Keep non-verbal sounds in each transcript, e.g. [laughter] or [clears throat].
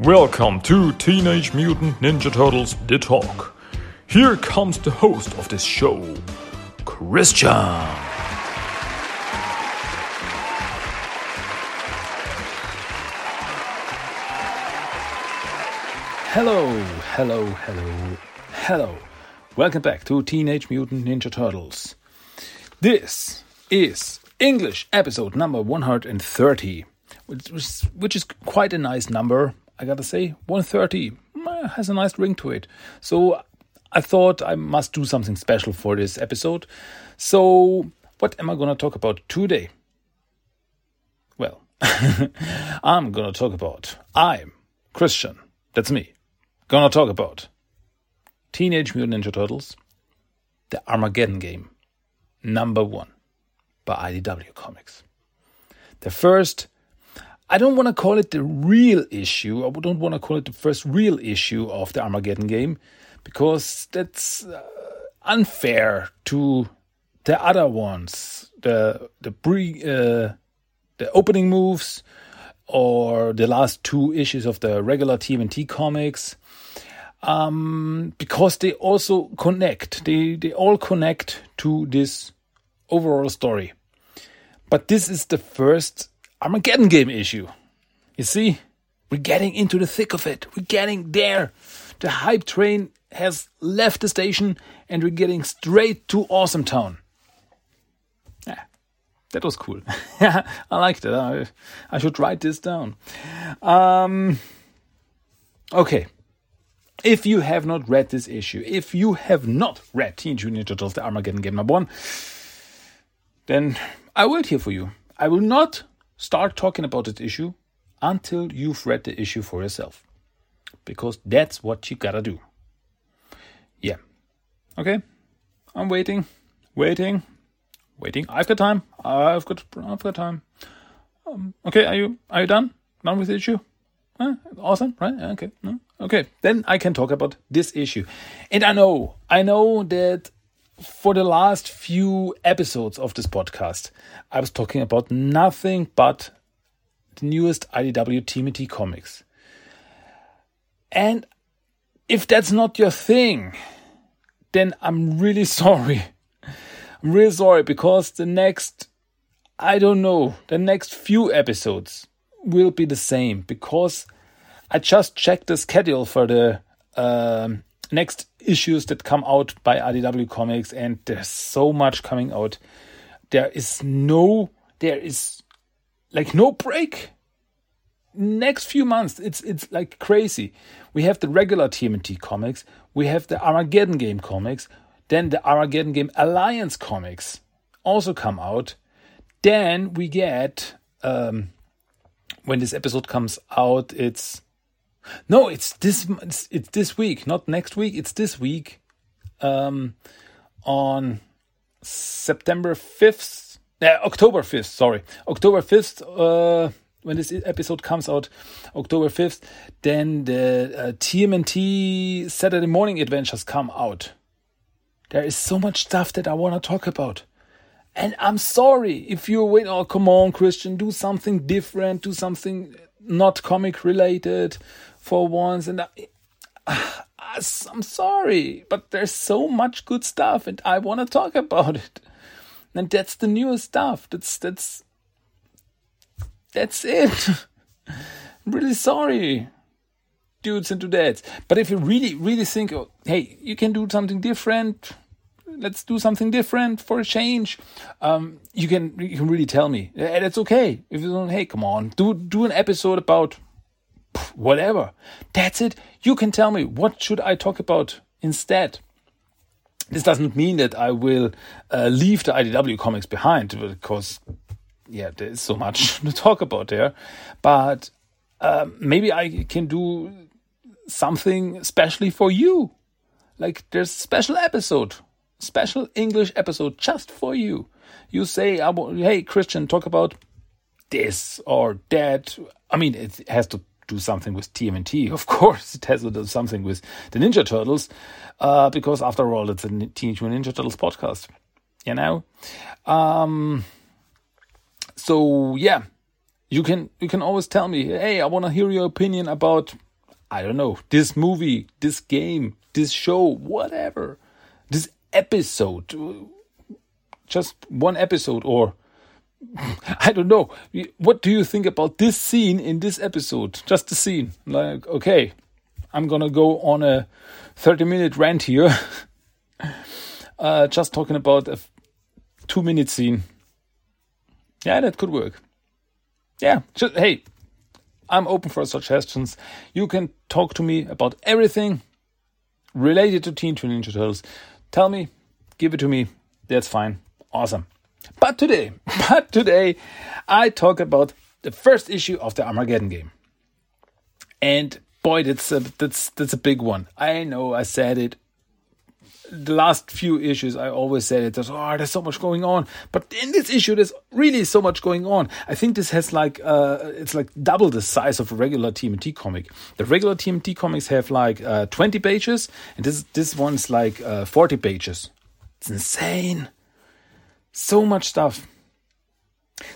Welcome to Teenage Mutant Ninja Turtles The Talk. Here comes the host of this show, Christian. Hello, hello, hello, hello. Welcome back to Teenage Mutant Ninja Turtles. This is English episode number 130, which is, which is quite a nice number, I gotta say. 130 mm, has a nice ring to it. So I thought I must do something special for this episode. So, what am I gonna talk about today? Well, [laughs] I'm gonna talk about I'm Christian. That's me. Gonna talk about Teenage Mutant Ninja Turtles, the Armageddon game, number one by IDW Comics. The first, I don't want to call it the real issue, I don't want to call it the first real issue of the Armageddon game, because that's uh, unfair to the other ones, the the pre, uh, the opening moves, or the last two issues of the regular TMNT comics um, because they also connect. They they all connect to this overall story. But this is the first Armageddon game issue. You see, we're getting into the thick of it. We're getting there. The hype train has left the station, and we're getting straight to Awesome Town. Yeah, that was cool. [laughs] [laughs] I liked it. I, I should write this down. Um, okay if you have not read this issue, if you have not read Teenage Mutant Ninja Turtles: The Armageddon Game Number One, then I wait here for you. I will not start talking about this issue until you've read the issue for yourself, because that's what you gotta do. Yeah. Okay. I'm waiting, waiting, waiting. I've got time. I've got. I've got time. Um, okay. Are you? Are you done? Done with the issue? Huh? Awesome, right? Okay. No? Okay, then I can talk about this issue. And I know, I know that for the last few episodes of this podcast, I was talking about nothing but the newest IDW TMT comics. And if that's not your thing, then I'm really [laughs] sorry. I'm really sorry because the next, I don't know, the next few episodes will be the same because I just checked the schedule for the um, next issues that come out by IDW Comics, and there's so much coming out. There is no, there is like no break. Next few months, it's it's like crazy. We have the regular TMNT comics, we have the Armageddon game comics, then the Armageddon game Alliance comics also come out. Then we get um, when this episode comes out, it's no, it's this it's, it's this week, not next week. It's this week, um, on September fifth, uh, October fifth. Sorry, October fifth. Uh, when this episode comes out, October fifth, then the uh, TMNT Saturday Morning Adventures come out. There is so much stuff that I want to talk about. And I'm sorry if you wait. Oh, come on, Christian, do something different, do something not comic related for once. And I, [sighs] I'm sorry, but there's so much good stuff, and I want to talk about it. And that's the newest stuff. That's that's that's it. I'm [laughs] really sorry, dudes and dudettes. But if you really, really think, oh, hey, you can do something different. Let's do something different for a change. Um, you can you can really tell me, and it's okay. If you don't, hey, come on, do do an episode about whatever. That's it. You can tell me what should I talk about instead. This doesn't mean that I will uh, leave the IDW comics behind because, yeah, there's so much [laughs] to talk about there. But uh, maybe I can do something especially for you. Like there's special episode, special English episode just for you. You say, "Hey, Christian, talk about this or that." I mean, it has to do something with TMNT. [laughs] Of course, it has to something with the Ninja Turtles, uh, because after all, it's a Teenage Mutant Ninja Turtles podcast. You know, um, so yeah, you can you can always tell me, hey, I want to hear your opinion about I don't know, this movie, this game, this show, whatever, this episode, just one episode, or [laughs] I don't know. What do you think about this scene in this episode? Just the scene. Like, okay, I'm gonna go on a 30 minute rant here. [laughs] uh, just talking about a two minute scene. Yeah, that could work. Yeah, just, hey, I'm open for suggestions. You can talk to me about everything related to Teen Ninja Turtles. Tell me, give it to me. That's fine. Awesome. But today, [laughs] but today, I talk about the first issue of the Armageddon game. And boy, that's a, that's that's a big one. I know I said it the last few issues, I always said it. There's oh, there's so much going on, but in this issue, there's really so much going on. I think this has like uh, it's like double the size of a regular TMT comic. The regular TMT comics have like uh, 20 pages, and this this one's like uh, 40 pages. It's insane. So much stuff.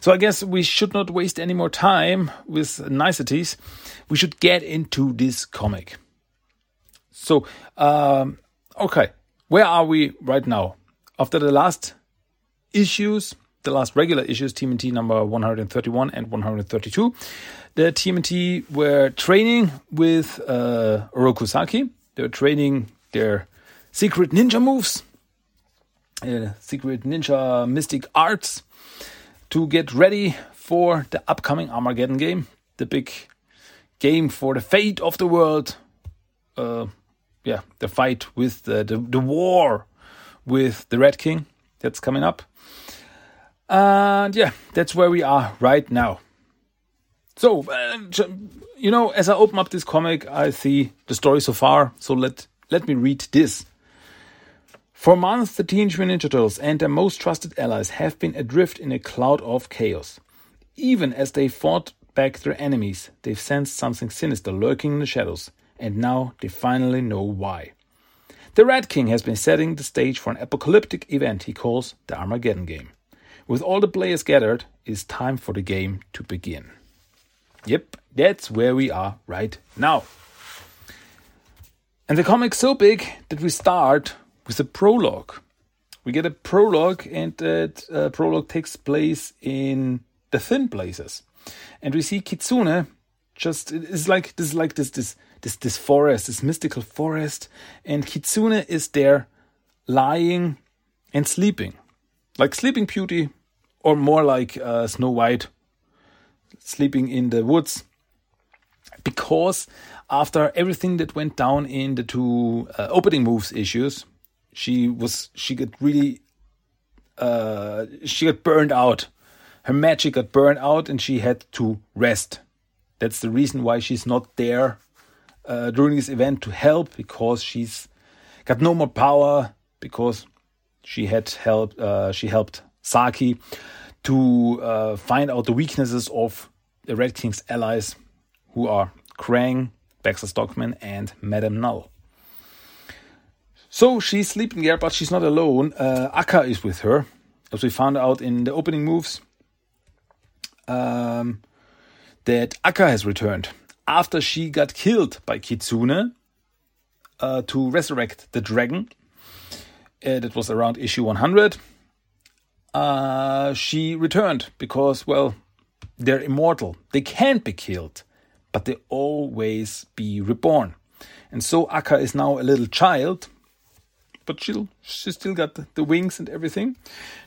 So I guess we should not waste any more time with niceties. We should get into this comic. So, um, okay, where are we right now? After the last issues, the last regular issues, TMNT number 131 and 132, the TMNT were training with uh, Oroku Saki. They were training their secret ninja moves, uh, secret ninja mystic arts to get ready for the upcoming Armageddon game, the big game for the fate of the world. Uh, yeah, the fight with the, the, the war with the Red King that's coming up. And yeah, that's where we are right now. So, uh, you know, as I open up this comic, I see the story so far. So let let me read this. For months, the Teenage Mutant Ninja Turtles and their most trusted allies have been adrift in a cloud of chaos. Even as they fought back their enemies, they've sensed something sinister lurking in the shadows and now they finally know why. The Red King has been setting the stage for an apocalyptic event he calls the Armageddon game. With all the players gathered, it is time for the game to begin. Yep, that's where we are right now. And the comic's so big that we start with a prologue. We get a prologue, and that uh, prologue takes place in the Thin Places. And we see Kitsune just it's like this like this this this this forest, this mystical forest, and Kitsune is there lying and sleeping. Like Sleeping Beauty, or more like uh, Snow White sleeping in the woods. Because after everything that went down in the two uh, opening moves issues, she was she got really uh, she got burned out. Her magic got burned out, and she had to rest that's the reason why she's not there uh, during this event to help because she's got no more power because she had helped uh, she helped Saki to uh, find out the weaknesses of the Red King's allies, who are Krang, Baxter Stockman, and Madame Null. So she's sleeping there, but she's not alone. Uh, Akka is with her, as we found out in the opening moves. Um, that Akka has returned after she got killed by Kitsune uh, to resurrect the dragon. Uh, that was around issue 100. Uh, she returned because, well, they're immortal. They can't be killed, but they always be reborn. And so Akka is now a little child, but she'll she still got the, the wings and everything.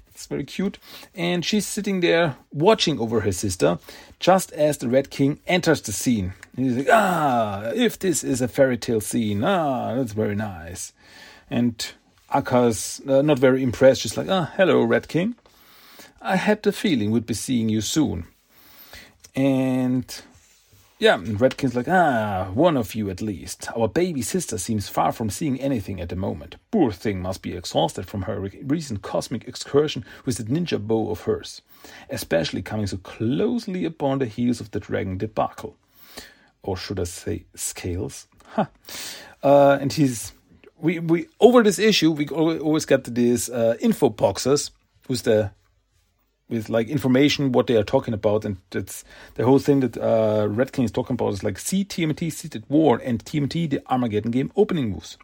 It's very cute. And she's sitting there watching over her sister just as the Red King enters the scene. And he's like, ah, if this is a fairy tale scene, ah, that's very nice. And Akka's uh, not very impressed. She's like, ah, hello, Red King. I had the feeling we'd be seeing you soon. And yeah, and Red King's like, ah, one of you at least. Our baby sister seems far from seeing anything at the moment. Poor thing must be exhausted from her recent cosmic excursion with that ninja beau of hers, especially coming so closely upon the heels of the dragon debacle. Or should I say, scales? Huh. Uh, and he's we we over this issue we always get these uh, info boxes with the with like information what they are talking about, and it's the whole thing that uh, Red King is talking about is like see TMNT Seated War and tmt the Armageddon game opening moves.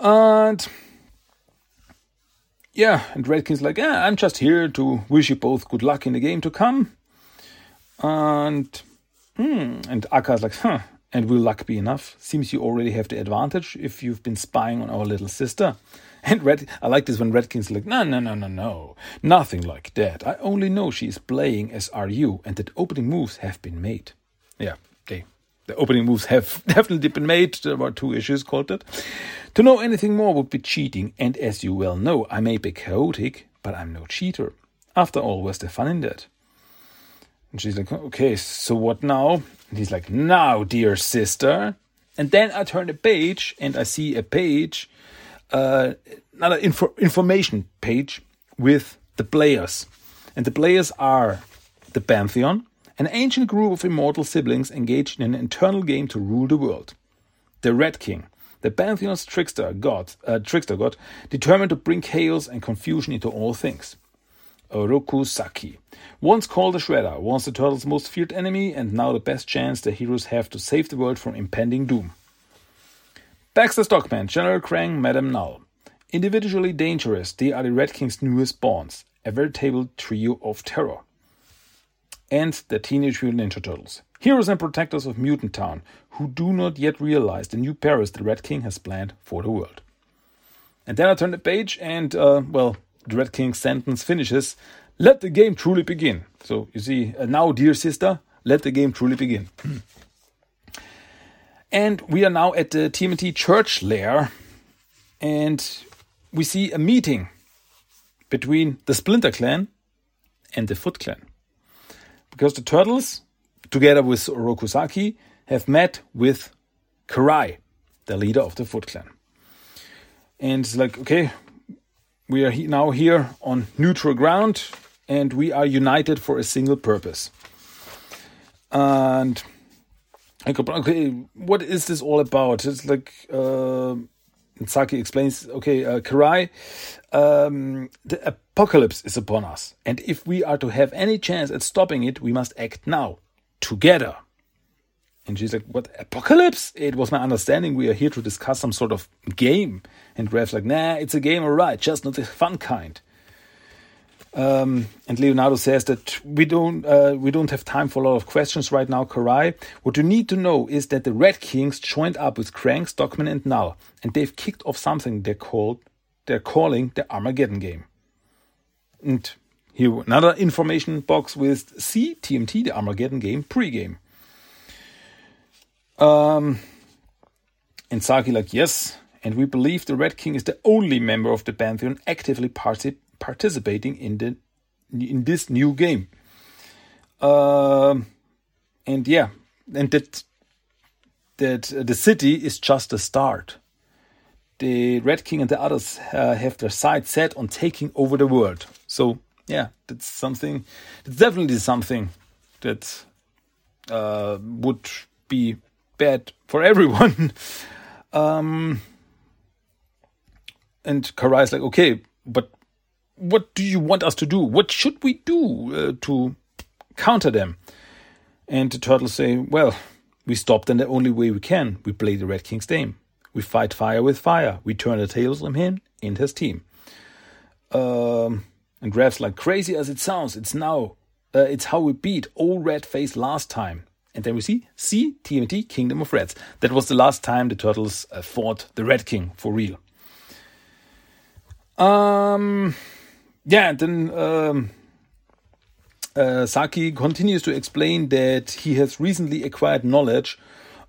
And yeah, and Red King's like, yeah, I'm just here to wish you both good luck in the game to come. And hmm, and Akka's like, huh, and will luck be enough? Seems you already have the advantage if you've been spying on our little sister. And Red, I like this when Red King's like, no, no, no, no, no, nothing like that. I only know she is playing as RU and that opening moves have been made. Yeah, okay. The opening moves have [laughs] definitely been made. There were two issues called it. To know anything more would be cheating, and as you well know, I may be chaotic, but I'm no cheater. After all, where's the fun in that? And she's like, okay, so what now? And he's like, now, dear sister. And then I turn the page and I see a page, uh, another info- information page with the players. And the players are the Pantheon, an ancient group of immortal siblings engaged in an eternal game to rule the world. The Red King, the Pantheon's trickster god, uh, trickster god, determined to bring chaos and confusion into all things. Oroku Saki, once called the Shredder, once the Turtles' most feared enemy, and now the best chance the heroes have to save the world from impending doom. Baxter Stockman, General Krang, Madame Null. Individually dangerous, they are the Red King's newest spawns, a veritable trio of terror. And the Teenage Mutant Ninja Turtles, heroes and protectors of Mutant Town, who do not yet realize the new Paris the Red King has planned for the world. And then I turn the page, and, uh, well, the Red King's sentence finishes Let the game truly begin. So you see, uh, now, dear sister, let the game truly begin. [clears throat] and we are now at the TMNT church lair, and we see a meeting between the Splinter Clan and the Foot Clan. Because the Turtles, together with Rokusaki, have met with Karai, the leader of the Foot Clan. And it's like, okay, we are he now here on neutral ground and we are united for a single purpose. And okay, what is this all about? It's like uh, Saki explains. Okay, uh, Karai, um, the apocalypse is upon us, and if we are to have any chance at stopping it, we must act now, together. And she's like, What apocalypse? It was my understanding we are here to discuss some sort of game. And Rev's like, Nah, it's a game, alright, just not the fun kind. Um, and Leonardo says that we don't uh, we don't have time for a lot of questions right now, Karai. What you need to know is that the Red Kings joined up with Krang, Stockman, and Null, and they've kicked off something they called they're calling the Armageddon game. And here another information box with C TMT, the Armageddon game pregame. Um, and Saki like, yes, and we believe the Red King is the only member of the Pantheon actively partic- participating in the in this new game. Um, and yeah, and that that the city is just a start. The Red King and the others uh, have their sights set on taking over the world. So yeah, that's something. It's definitely something that uh, would be bad for [laughs] everyone. um, and Karai's like, okay, but what do you want us to do? What should we do uh, to counter them? And the turtles say, well, we stop them the only way we can. We play the Red King's game. We fight fire with fire. We turn the tables on him and his team. Um, and Rev's like, crazy as it sounds, it's now, uh, it's how we beat old Red Face last time. And then we see C TMT Kingdom of Reds. That was the last time the turtles uh, fought the Red King for real. Um, yeah, then um, uh, Saki continues to explain that he has recently acquired knowledge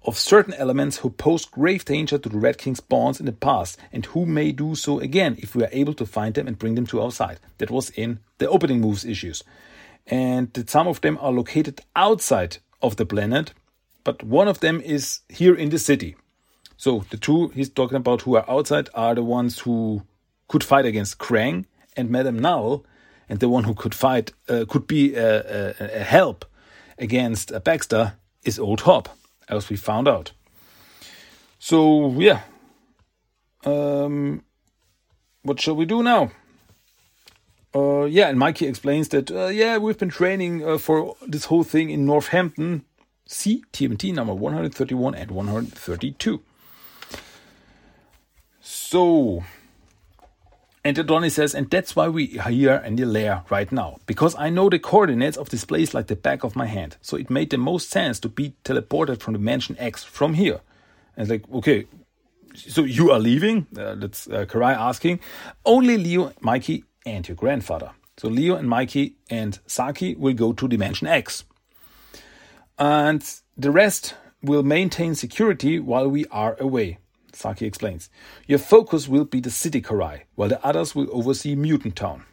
of certain elements who posed grave danger to the Red King's bonds in the past, and who may do so again if we are able to find them and bring them to our side. That was in the opening moves issues. And that some of them are located outside of the planet, but one of them is here in the city. So the two he's talking about who are outside are the ones who could fight against Krang and Madame Null, and the one who could fight uh, could be a, a, a help against Baxter is Old Hob, as we found out. So yeah, um, what shall we do now? uh, yeah, and Mikey explains that, uh, yeah, we've been training uh, for this whole thing in Northampton. See TMT number 131 and 132. So, and Donnie says, and that's why we are here in the lair right now. Because I know the coordinates of this place like the back of my hand. So it made the most sense to be teleported from Dimension X from here. And it's like, okay, so you are leaving? Uh, that's uh, Karai asking. Only Leo, Mikey, and your grandfather. So Leo and Mikey and Saki will go to Dimension X. And the rest will maintain security while we are away. Saki explains. Your focus will be the city Karai, while the others will oversee Mutant Town.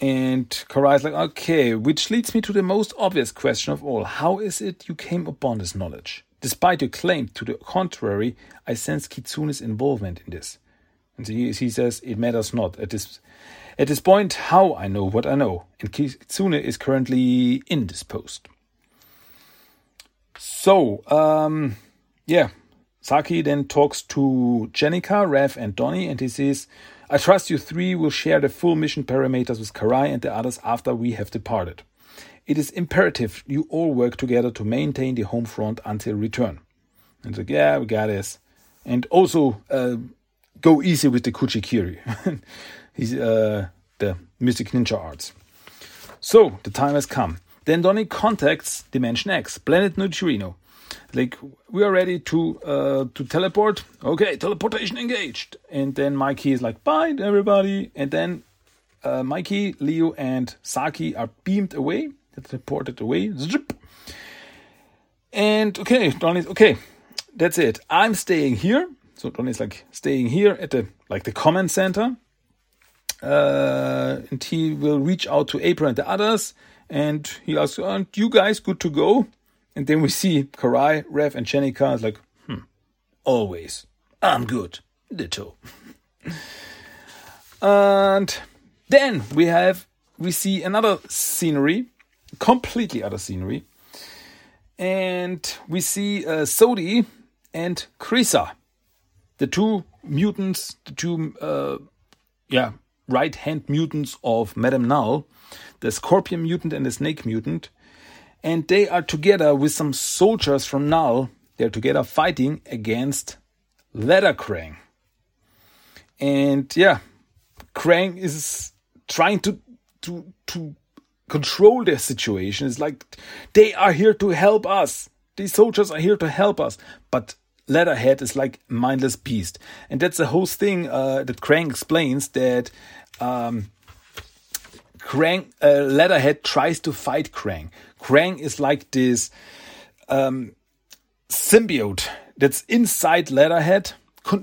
And Karai is like, okay, which leads me to the most obvious question of all. How is it you came upon this knowledge? Despite your claim to the contrary, I sense Kitsune's involvement in this. And he, he says, it matters not. At this, at this point, how I know what I know. And Kitsune is currently indisposed. So, um, yeah, Saki then talks to Jennika, Rev, and Donnie, and he says, I trust you three will share the full mission parameters with Karai and the others after we have departed. It is imperative you all work together to maintain the home front until return. And he's like, yeah, we got this. And also, uh, go easy with the Kuji-Kiri. [laughs] He's uh, the Mystic Ninja Arts. So, the time has come. Then Donnie contacts Dimension X, Planet Neutrino, like we are ready to uh, to teleport. Okay, teleportation engaged. And then Mikey is like, bye everybody. And then uh, Mikey, Leo, and Saki are beamed away, teleported away. And okay, Donnie's okay. That's it. I'm staying here. So Donnie's like staying here at the like the command center. Uh, and he will reach out to April and the others, and he asks, "Aren't you guys good to go?" And then we see Karai, Rev, and Jennika is like, hmm, always. I'm good. Ditto. [laughs] and then we have, we see another scenery, completely other scenery. And we see uh, Sodi and Krisa, the two mutants, the two, uh, yeah, right hand mutants of Madame Null, the scorpion mutant and the snake mutant and they are together with some soldiers from Null. They're together fighting against Leather Krang. And yeah, Krang is trying to to to control their situation. It's like they are here to help us. These soldiers are here to help us, but Leatherhead is like mindless beast, and that's the whole thing uh, that Krang explains that um, Krang uh, Leatherhead tries to fight Krang. Krang is like this um, symbiote that's inside Leatherhead,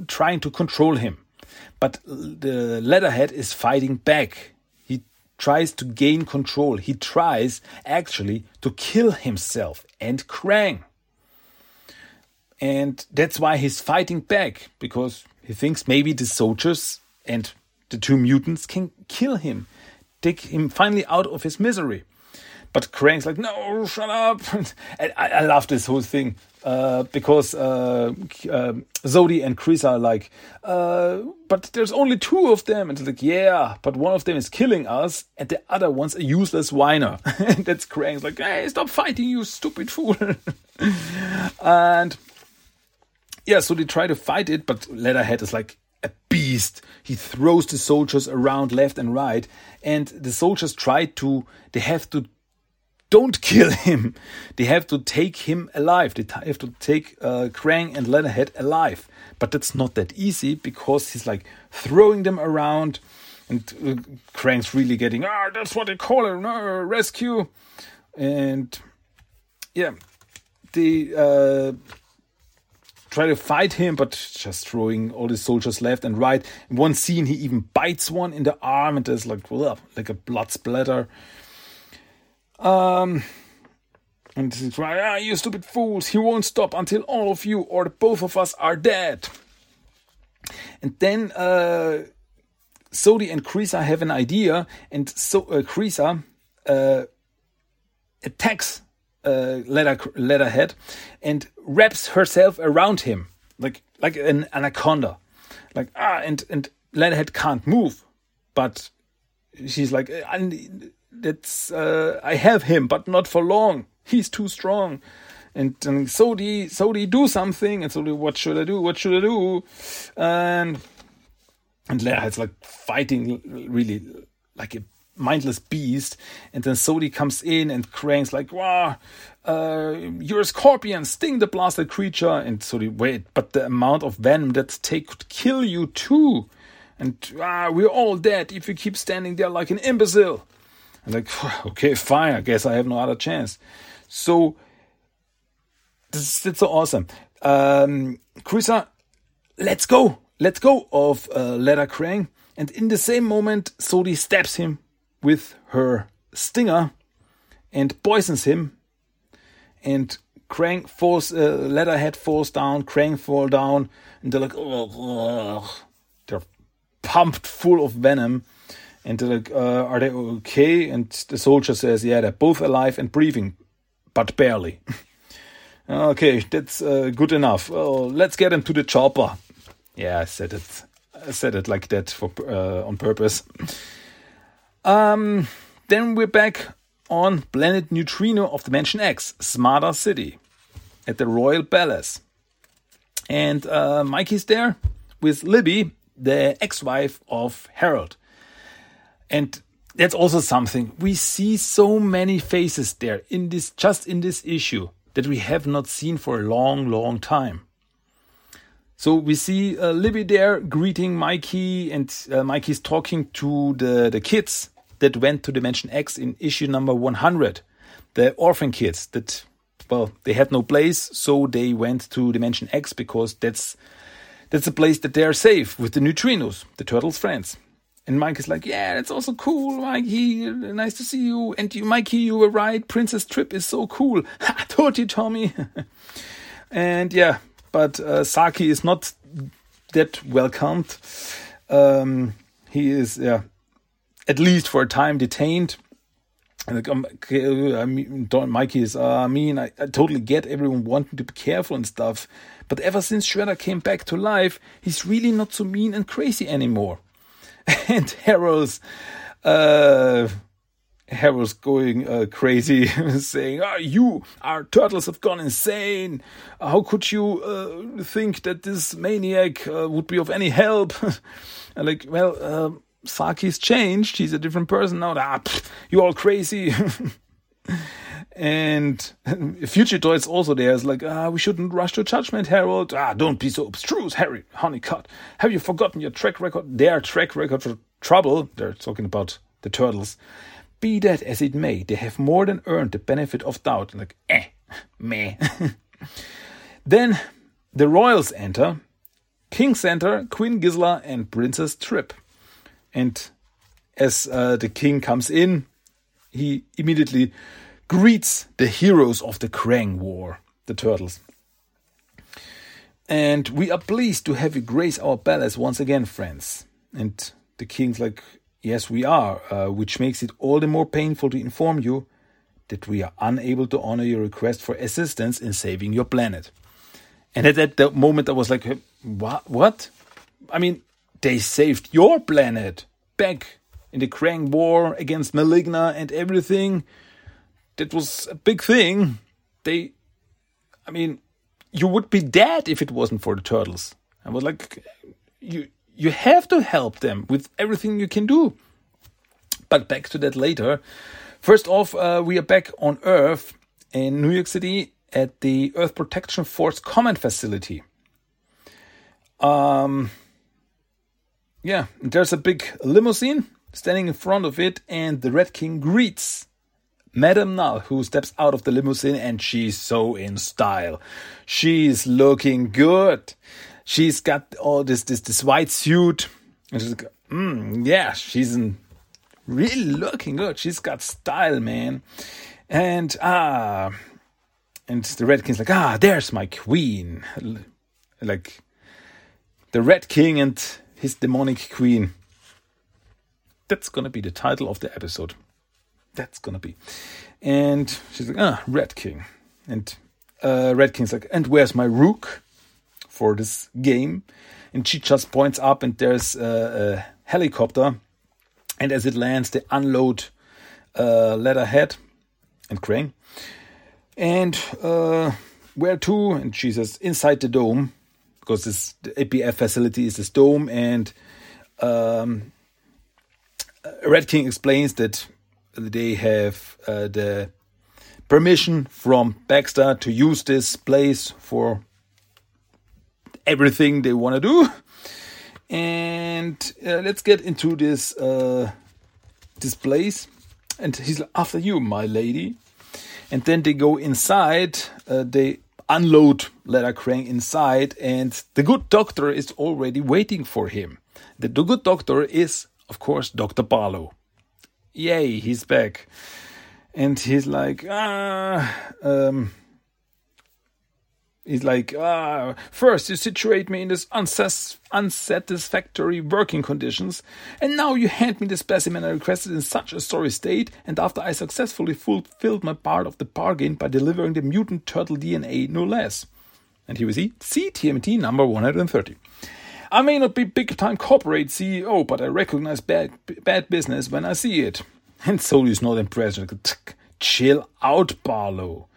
trying to control him. But the Leatherhead is fighting back. He tries to gain control. He tries actually to kill himself and Krang. And that's why he's fighting back because he thinks maybe the soldiers and the two mutants can kill him, take him finally out of his misery. But Krang's like, no, shut up. [laughs] and I, I love this whole thing uh, because uh, uh, Zodi and Chris are like, uh, but there's only two of them. And like, yeah, but one of them is killing us, and the other one's a useless whiner. [laughs] and that's Krang's like, hey, stop fighting, you stupid fool. [laughs] and yeah, so they try to fight it, but Leatherhead is like, a beast. He throws the soldiers around left and right, and the soldiers try to. They have to don't kill him. They have to take him alive. They have to take uh, Krang and Leatherhead alive. But that's not that easy because he's like throwing them around, and uh, Krang's really getting ah, that's what they call it, uh, rescue, and yeah, they uh, try to fight him, but just throwing all the soldiers left and right. In one scene, he even bites one in the arm, and there's like well, like a blood splatter. Um, and he's like, ah, you stupid fools, he won't stop until all of you or both of us are dead. And then uh, Sodi and Krisa have an idea, and so uh, Krisa uh, attacks uh, Leather, Leatherhead and wraps herself around him like like an anaconda, like ah, and and Leatherhead can't move, but she's like, and that's uh, I have him, but not for long. He's too strong. And, and Sodi, Sodi, do do something. And Sodi, what should I do? What should I do? And and Leia like fighting really like a mindless beast. And then Sodi comes in and Krang's like, wow, uh, you're a scorpion, sting the blasted creature. And Sodi, wait, but the amount of venom that take could kill you too. And ah, we're all dead if you keep standing there like an imbecile. Like, [laughs] okay, fine, I guess I have no other chance. So, this, is so awesome. Um, Krisa, let's go, let's go of uh, Leather Krang. And in the same moment, Sodi stabs him with her stinger and poisons him. And Krang falls, uh, Leatherhead falls down, Krang fall down, and they're like, ugh, they're pumped full of venom. And they're like, uh, are they okay? And the soldier says, yeah, they're both alive and breathing, but barely. [laughs] okay, that's uh, good enough. Let's get them to the chopper. Yeah, I said it. I said it like that for uh, on purpose. Um, then we're back on Planet Neutrino of Dimension X, Smarter City, at the Royal Palace. And uh, Mikey's there with Libby, the ex wife of Harold. And that's also something. We see so many faces there in this just in this issue that we have not seen for a long, long time. So we see uh, Libby there greeting Mikey, and uh, Mikey's talking to the, the kids that went to Dimension X in issue number 100. The orphan kids that, well, they had no place, so they went to Dimension X because that's that's a place that they are safe with the neutrinos, the turtles' friends. And Mike is like, yeah, that's also cool, Mikey. Nice to see you. And you, Mikey, you were right. Princess Trip is so cool. [laughs] I told you, Tommy. [laughs] and yeah, but uh, Saki is not that welcomed. Um, he is, yeah, at least for a time detained. And like, um, I mean, Don Mikey is, uh, I mean, I, I, totally get everyone wanting to be careful and stuff. But ever since Shredder came back to life, he's really not so mean and crazy anymore. [laughs] and Harold's uh, Harold's going uh, crazy, [laughs] saying, oh, "You, our turtles have gone insane. How could you uh, think that this maniac uh, would be of any help?" [laughs] like, well, um, Saki's changed. He's a different person now. Ah, pff, you all crazy. And [laughs] Fugitoid also there is like, ah, we shouldn't rush to judgment, Harold. Ah, don't be so abstruse, Harry Honeycutt. Have you forgotten your track record? Their track record for trouble. They're talking about the turtles. Be that as it may, they have more than earned the benefit of doubt. Like, eh, [laughs] meh. [laughs] then the royals enter. King Center, Queen Gisela, and Princess Trip. And as uh, the king comes in, he immediately greets the heroes of the Krang War, the turtles. And we are pleased to have you grace our palace once again, friends. And the king's like, Yes, we are, uh, which makes it all the more painful to inform you that we are unable to honor your request for assistance in saving your planet. And at that moment, I was like, What? What? I mean, they saved your planet back in the Krang War against Maligna and everything that was a big thing. They, I mean, you would be dead if it wasn't for the turtles. I was like, you you have to help them with everything you can do. But back to that later. First off, uh, we are back on Earth in New York City at the Earth Protection Force Command Facility. Um, yeah, there's a big limousine standing in front of it, and the Red King greets Madame Null, who steps out of the limousine and she's so in style. She's looking good. She's got all this this this white suit. And she's like, mm, yeah, she's in, really looking good. She's got style, man. And ah, and the Red King's like, ah, there's my queen. Like the Red King and his demonic queen. That's gonna be the title of the episode that's gonna be. And she's like, ah, Red King. And uh, Red King's like, and where's my rook for this game? And she just points up, and there's a, a helicopter And as it lands, they unload uh, Leatherhead and Krang. And uh, where to? And she says, inside the dome, because this APF facility is this dome. And um, Red King explains that they have uh, the permission from Baxter to use this place for everything they want to do. And uh, let's get into this uh, this place. And he's like, after you, my lady. And then they go inside. Uh, they unload Leather Krang inside, and the good doctor is already waiting for him. The good doctor is, of course, Dr. Barlow. Yay, he's back. And he's like, ah, um, he's like, ah, first you situate me in this unsatisfactory working conditions, and now you hand me the specimen I requested in such a sorry state, and after I successfully fulfilled my part of the bargain by delivering the mutant turtle DNA, no less. And here we see CTMT number 130. I may not be big time corporate CEO, but I recognize bad, bad business when I see it. And so is not impressed. Chill out, Barlow.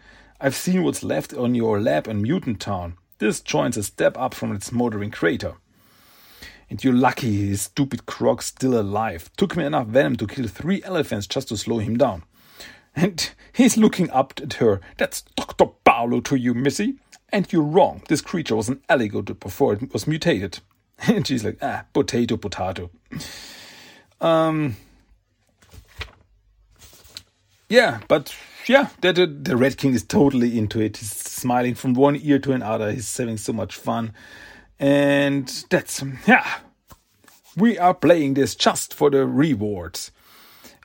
I've seen what's left on your lab in Mutant Town. This joins a step up from its smoldering crater. And you're lucky his stupid croc's still alive. Took me enough venom to kill three elephants just to slow him down. And he's looking up at her. That's Dr. Barlow to you, missy. And you're wrong. This creature was an alligator before it was mutated. [laughs] And she's like, ah, potato, potato. Um, yeah, but yeah, the, the, the Red King is totally into it. He's smiling from one ear to another. He's having so much fun. And that's, yeah, we are playing this just for the rewards.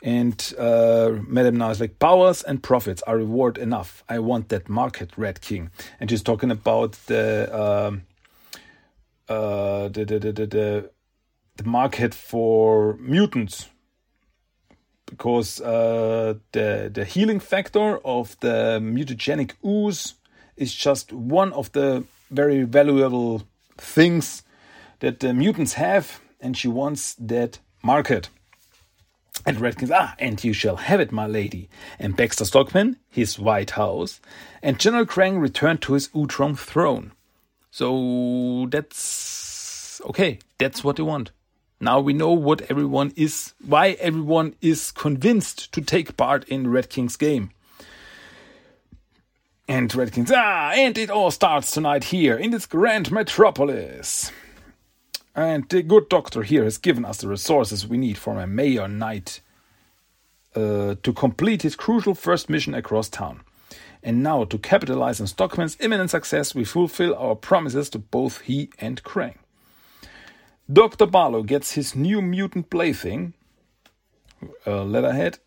And uh, Madame Na is like, powers and profits are reward enough. I want that market, Red King. And she's talking about the um, uh, the, the, the, the, the market for mutants because uh, the the healing factor of the mutagenic ooze is just one of the very valuable things that the mutants have, and she wants that market. And Red King's, ah, and you shall have it, my lady. And Baxter Stockman, his White House, and General Krang returned to his Utrom throne. So that's okay. That's what they want. Now we know what everyone is, why everyone is convinced to take part in Red King's game. And Red King's, ah, and it all starts tonight here in this grand metropolis. And the good doctor here has given us the resources we need for my mayor knight uh, to complete his crucial first mission across town. And now, to capitalize on Stockman's imminent success, we fulfill our promises to both he and Krang. Dr. Barlow gets his new mutant plaything, uh, Leatherhead,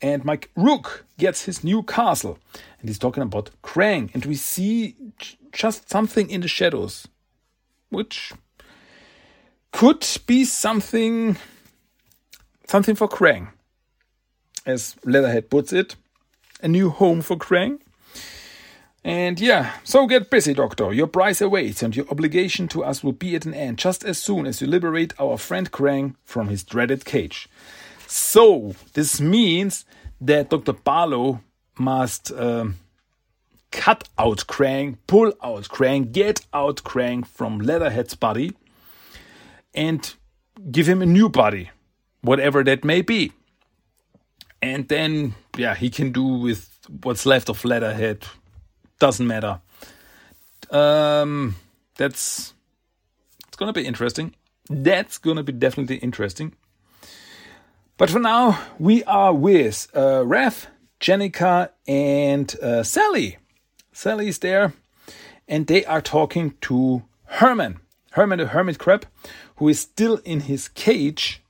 and Mike Rook gets his new castle. And he's talking about Krang, and we see just something in the shadows, which could be something, something for Krang, as Leatherhead puts it a new home for Krang. And yeah, so get busy, Doctor. Your prize awaits, and your obligation to us will be at an end just as soon as you liberate our friend Krang from his dreaded cage. So, this means that Dr. Barlow must um, cut out Krang, pull out Krang, get out Krang from Leatherhead's body, and give him a new body, whatever that may be and then yeah, he can do with what's left of Leatherhead. Doesn't matter. Um, that's it's gonna be interesting. That's gonna be definitely interesting. But for now, we are with uh, Raph, Jennika, and uh, Sally. Sally's there, and they are talking to Herman. Herman the hermit crab, who is still in his cage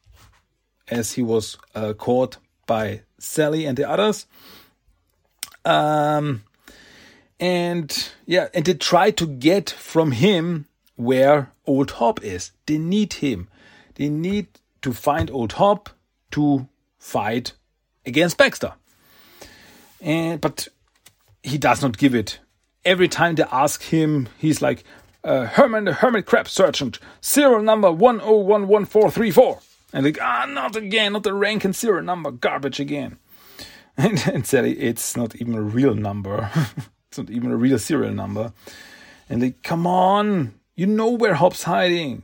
as he was uh, caught by Sally and the others. Um, and yeah, and they try to get from him where Old Hob is. They need him. They need to find Old Hob to fight against Baxter. And but he does not give it. Every time they ask him, he's like, uh, Herman the Hermit Crab Sergeant, serial number 10111434. And like, ah, not again, not the rank and zero number, garbage again. [laughs] And, and Sally, it's not even a real number. [laughs] it's not even a real serial number. And like, come on, you know where Hob's hiding.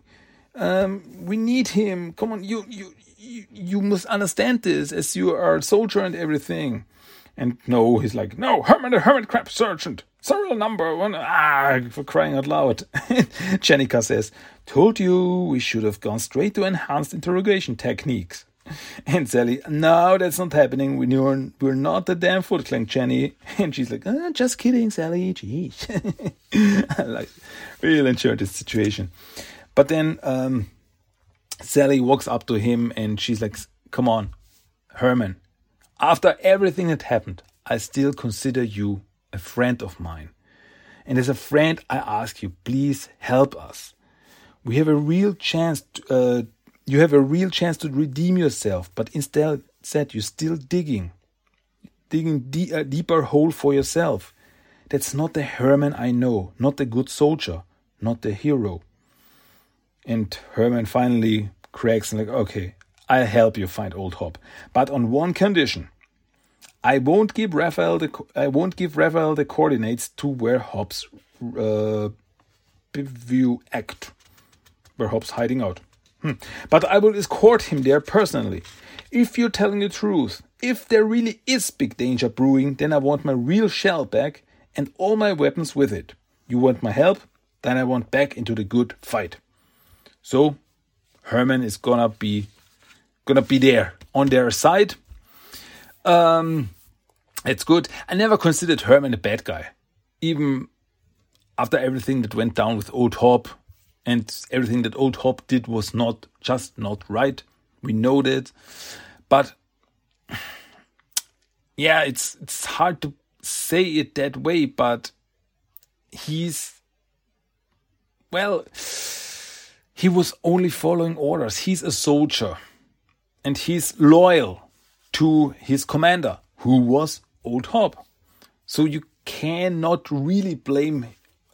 Um, we need him. Come on, you, you, you, you must understand this as you are a soldier and everything. And no, he's like, no, Herman the Hermit Crab Sergeant, serial number one. Ah, for crying out loud. [laughs] Jennika says, told you we should have gone straight to enhanced interrogation techniques. And Sally, no, that's not happening. We we're, we're not the damn Foot Clan, Jenny. [laughs] And she's like, oh, just kidding, Sally. Jeez. [laughs] I like, really enjoyed this situation. But then um, Sally walks up to him and she's like, come on, Herman, after everything that happened, I still consider you a friend of mine. And as a friend, I ask you, please help us. We have a real chance to, uh, you have a real chance to redeem yourself, but instead said you're still digging, digging a uh, deeper hole for yourself. That's not the Herman I know, not the good soldier, not the hero. And Herman finally cracks and like, okay, I'll help you find old Hob, but on one condition. I won't give Raphael the I won't give Raphael the coordinates to where Hob's uh, view act, where Hob's hiding out. Hmm. But I will escort him there personally. If you're telling the truth, if there really is big danger brewing, then I want my real shell back and all my weapons with it. You want my help? Then I want back into the good fight. So Herman is gonna be gonna be there on their side. Um, it's good. I never considered Herman a bad guy, even after everything that went down with Old Hob and everything that old Hob did was not just not right. We know that, but yeah, it's it's hard to say it that way. But he's well, he was only following orders. He's a soldier, and he's loyal to his commander, who was Old Hob. So you cannot really blame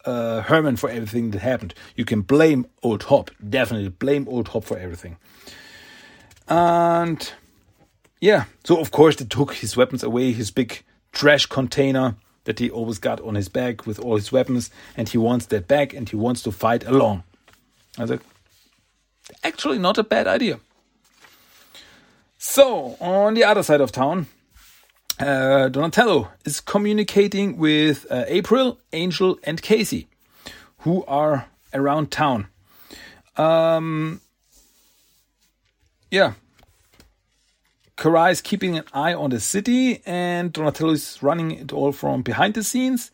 uh, Herman for everything that happened. You can blame Old Hob, definitely blame Old Hob for everything. And yeah, so of course they took his weapons away, his big trash container that he always got on his back with all his weapons, and he wants that back and he wants to fight along. I was like, actually not a bad idea. So on the other side of town, uh, Donatello is communicating with uh, April, Angel, and Casey, who are around town. Um, yeah. Karai is keeping an eye on the city, and Donatello is running it all from behind the scenes.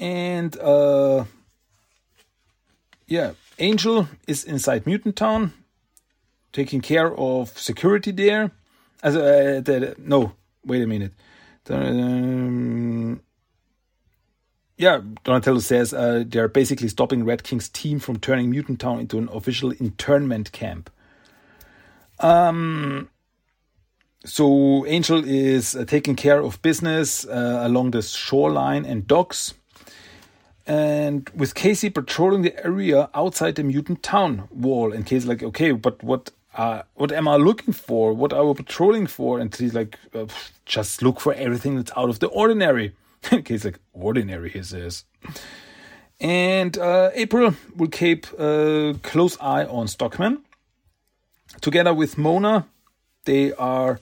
And uh, yeah, Angel is inside Mutant Town, taking care of security there. As uh, the, no, wait a minute. Um, yeah, Donatello says uh, they're basically stopping Red King's team from turning Mutant Town into an official internment camp. Um, so Angel is uh, taking care of business uh, along the shoreline and docks. And with Casey patrolling the area outside the mutant town wall, and Casey's like, okay, but what uh, what am I looking for? What are we patrolling for? And he's like, uh, just look for everything that's out of the ordinary. [laughs] he's like, ordinary, he says. And uh, April will keep a close eye on Stockman. Together with Mona, they are,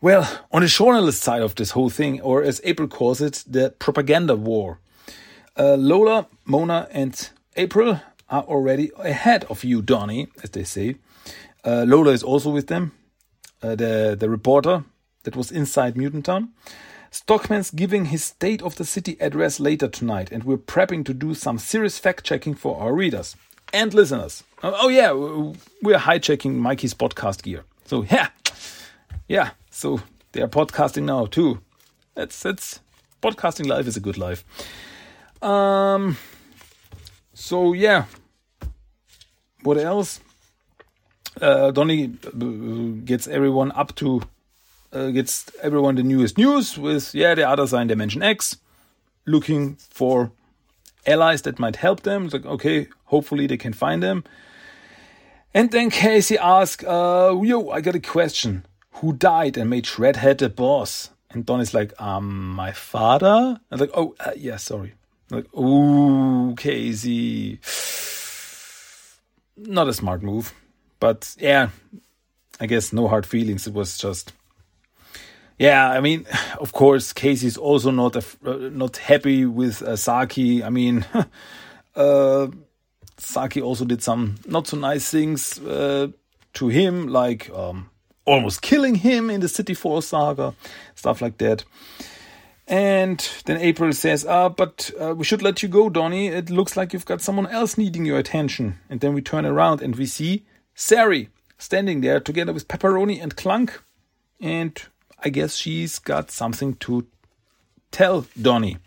well, on the journalist side of this whole thing, or as April calls it, the propaganda war. Uh, Lola, Mona, and April are already ahead of you, Donnie, as they say. Uh, Lola is also with them, uh, the, the reporter that was inside Mutant Town. Stockman's giving his state of the city address later tonight, and we're prepping to do some serious fact checking for our readers and listeners. Oh, oh yeah, we're hijacking Mikey's podcast gear. So [laughs] yeah, yeah. So they are podcasting now too. That's that's podcasting life is a good life. Um. So yeah. What else? Uh, Donny uh, gets everyone up to uh, gets everyone the newest news with yeah the other side Dimension X, looking for allies that might help them. It's like okay, hopefully they can find them. And then Casey asks, uh, yo, I got a question. Who died and made Shredhead the boss? And Donnie's like, um, my father? I'm like, oh, uh, yeah, sorry. I'm like, oh, Casey. Not a smart move. But yeah, I guess no hard feelings. It was just, yeah. I mean, [sighs] of course, Casey's also not a, uh, not happy with uh, Saki. I mean, [laughs] uh, Saki also did some not so nice things uh, to him, like um, almost killing him in the City Fall saga, stuff like that. And then April says, "Ah, but uh, we should let you go, Donny. It looks like you've got someone else needing your attention." And then we turn around and we see Sari standing there together with Pepperoni and Clunk. And I guess she's got something to tell Donnie.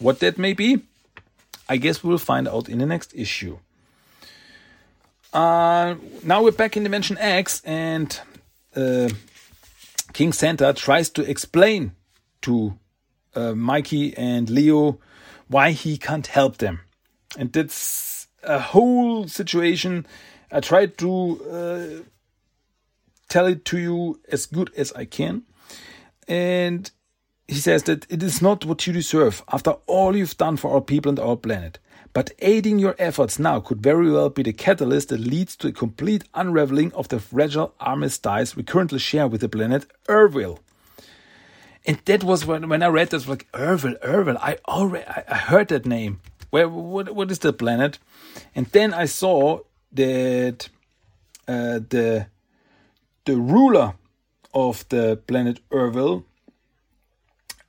What that may be, I guess we'll find out in the next issue. Uh, now we're back in Dimension X, and uh, King Santa tries to explain to uh, Mikey and Leo why he can't help them. And that's a whole situation I tried to uh, tell it to you as good as I can. And he says that it is not what you deserve after all you've done for our people and our planet. But aiding your efforts now could very well be the catalyst that leads to a complete unraveling of the fragile armistice we currently share with the planet Ervil. And that was when, when I read this, like Ervil, Ervil. I already I heard that name. Where what what is the planet? And then I saw that uh, the the ruler of the planet Ervil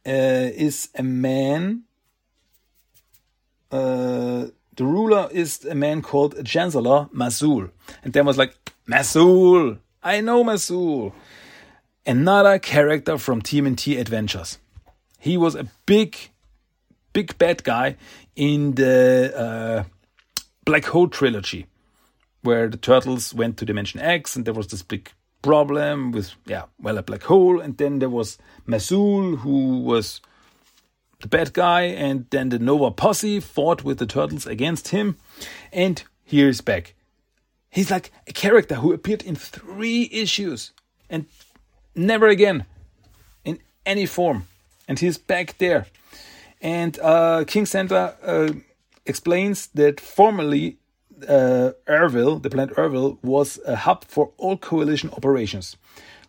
uh, is a man. Uh, the ruler is a man called Chancellor Masul, and then was like Masul. I know Masul. Another character from TMNT Adventures. He was a big, big bad guy in the uh, Black Hole trilogy where the turtles went to Dimension X and there was this big problem with, yeah, well, a black hole. And then there was Masul, who was the bad guy. And then the Nova Posse fought with the turtles against him. And here's back. He's like a character who appeared in three issues and never again in any form. And he's back there. And uh, King Santa uh, explains that formerly uh, the planet Ervil, was a hub for all coalition operations,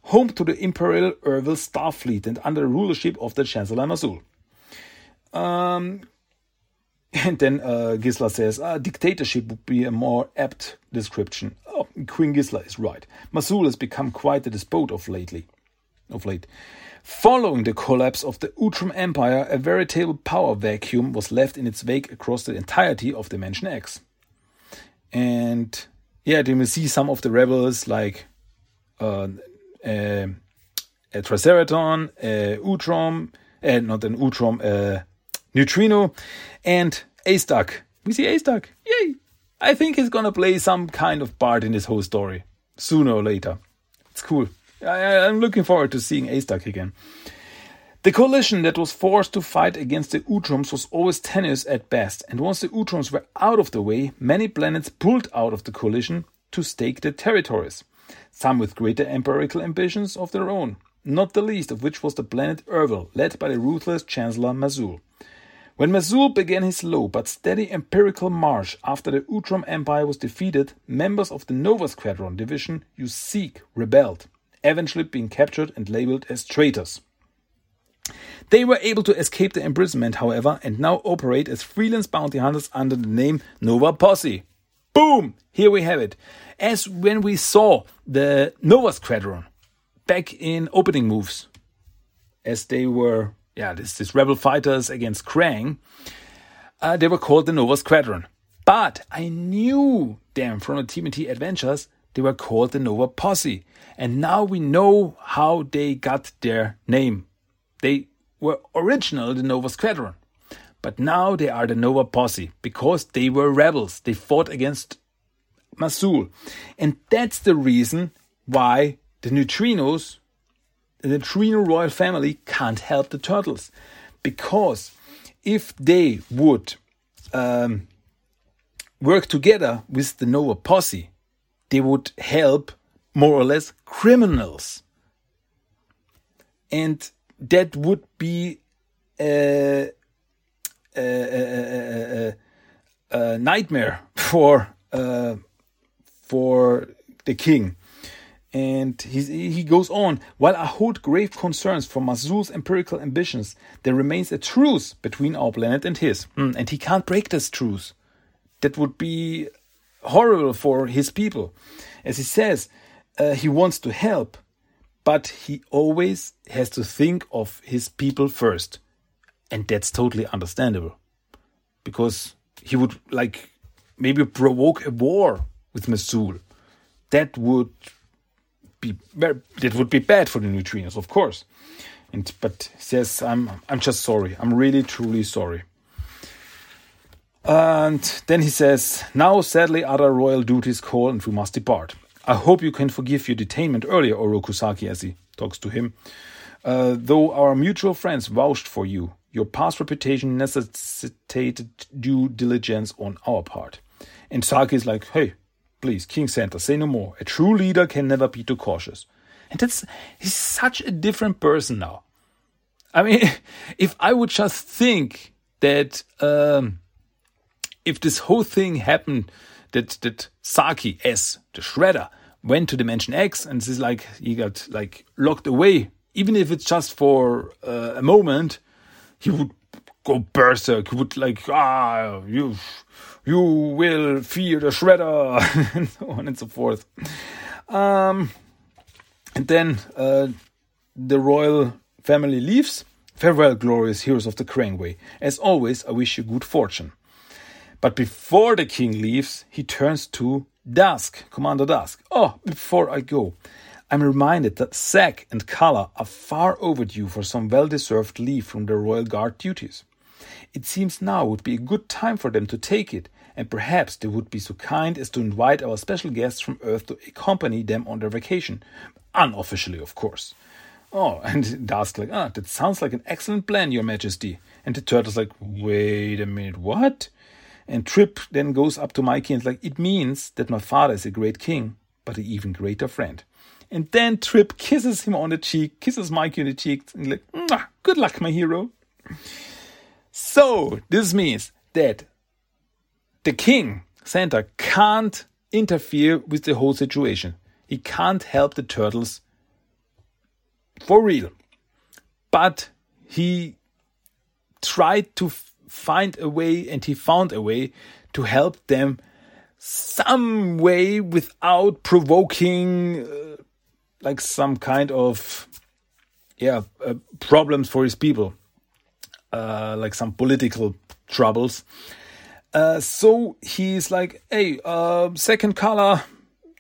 home to the Imperial Ervil Starfleet and under the rulership of the Chancellor Masul. Um, [laughs] and then uh, Gisla says, uh, dictatorship would be a more apt description. Oh, Queen Gisla is right. Masul has become quite the despot of lately. Of late. Following the collapse of the Utrom Empire, a veritable power vacuum was left in its wake across the entirety of Dimension X. And yeah, then we see some of the rebels like uh, uh, a Triceraton, a Utrom, uh, not an Utrom, a Neutrino, and Ace Duck. We see Ace Duck. Yay! I think he's gonna play some kind of part in this whole story sooner or later. It's cool. I, am looking forward to seeing Ace Duck again. The coalition that was forced to fight against the Utroms was always tenuous at best, and once the Utroms were out of the way, many planets pulled out of the coalition to stake their territories, some with greater empirical ambitions of their own, not the least of which was the planet Ervil, led by the ruthless Chancellor Masul. When Masul began his slow but steady empirical march after the Utrom Empire was defeated, members of the Nova Squadron division you Seek rebelled, eventually being captured and labeled as traitors. They were able to escape the imprisonment, however, and now operate as freelance bounty hunters under the name Nova Posse. Boom! Here we have it. As when we saw the Nova Squadron back in opening moves, as they were, yeah, this, this rebel fighters against Krang, uh, they were called the Nova Squadron. But I knew them from the TMNT Adventures. They were called the Nova Posse. And now we know how they got their name. They were originally the Nova Squadron, but now they are the Nova Posse because they were rebels. They fought against Masul. And that's the reason why the neutrinos, the neutrino royal family, can't help the turtles. Because if they would um, work together with the Nova Posse, they would help more or less criminals. And that would be a, a, a, a nightmare [laughs] for uh, for the king. And he, he goes on, while I hold grave concerns for Masul's empirical ambitions, there remains a truce between our planet and his. Mm, and he can't break this truce. That would be horrible for his people. As he says, uh, he wants to help, but he always has to think of his people first. And that's totally understandable. Because he would like maybe provoke a war with Masul. That would be that would be bad for the neutrinos, of course. And but says I'm I'm just sorry. I'm really truly sorry. And then he says, Now sadly other royal duties call and we must depart. I hope you can forgive your detainment earlier, Oroku Saki, as he talks to him. Uh, though our mutual friends vouched for you, your past reputation necessitated due diligence on our part. And Saki is like, hey, please, King Santa, say no more. A true leader can never be too cautious. And that's, he's such a different person now. I mean, [laughs] if I would just think that, um, if this whole thing happened, that, that Saki S, the shredder, went to Dimension X and this is like, he got like locked away, even if it's just for uh, a moment, he would go berserk. He would like, ah, you, you will fear the shredder, [laughs] and so on and so forth. Um, and then uh, the royal family leaves. Farewell, glorious heroes of the Krang War. As always, I wish you good fortune. But before the king leaves, he turns to Dask, Commander Dask. Oh, before I go, I'm reminded that Zack and Kala are far overdue for some well deserved leave from their Royal Guard duties. It seems now would be a good time for them to take it, and perhaps they would be so kind as to invite our special guests from Earth to accompany them on their vacation. Unofficially, of course. Oh, [laughs] and Dask like, ah, that sounds like an excellent plan, Your Majesty. And the turtle's like, wait a minute, what? And Trip then goes up to Mikey and like, it means that my father is a great king, but an even greater friend. And then Trip kisses him on the cheek, kisses Mikey on the cheek, and like, good luck, my hero. So, this means that the king, Santa, can't interfere with the whole situation. He can't help the turtles for real. But he tried to find a way and he found a way to help them some way without provoking uh, like some kind of yeah uh, problems for his people uh, like some political troubles. Uh, so he's like hey uh, Zak and Kala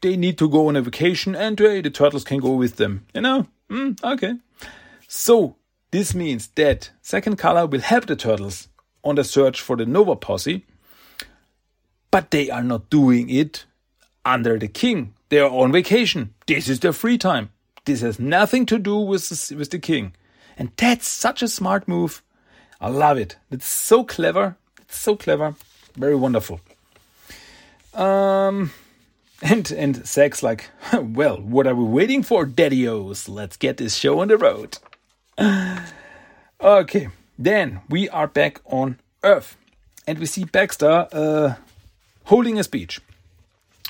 they need to go on a vacation and hey, the turtles can go with them you know? Mm, okay. So this means that Zak and Kala will help the turtles on the search for the Nova Posse, but they are not doing it under the king. They are on vacation. This is their free time. This has nothing to do with the, with the king. And that's such a smart move. I love it. It's so clever. It's so clever. Very wonderful. Um, [laughs] and and Zack's like, [laughs] well, what are we waiting for, Daddy-O's? Let's get this show on the road. [sighs] okay, then we are back on Earth, and we see Baxter uh, holding a speech.